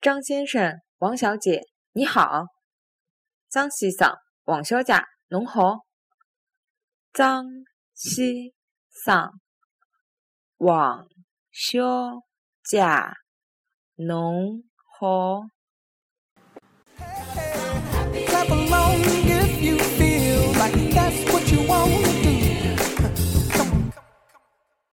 张先生王小姐你好。张先生王小姐侬好。张先生王小姐侬好。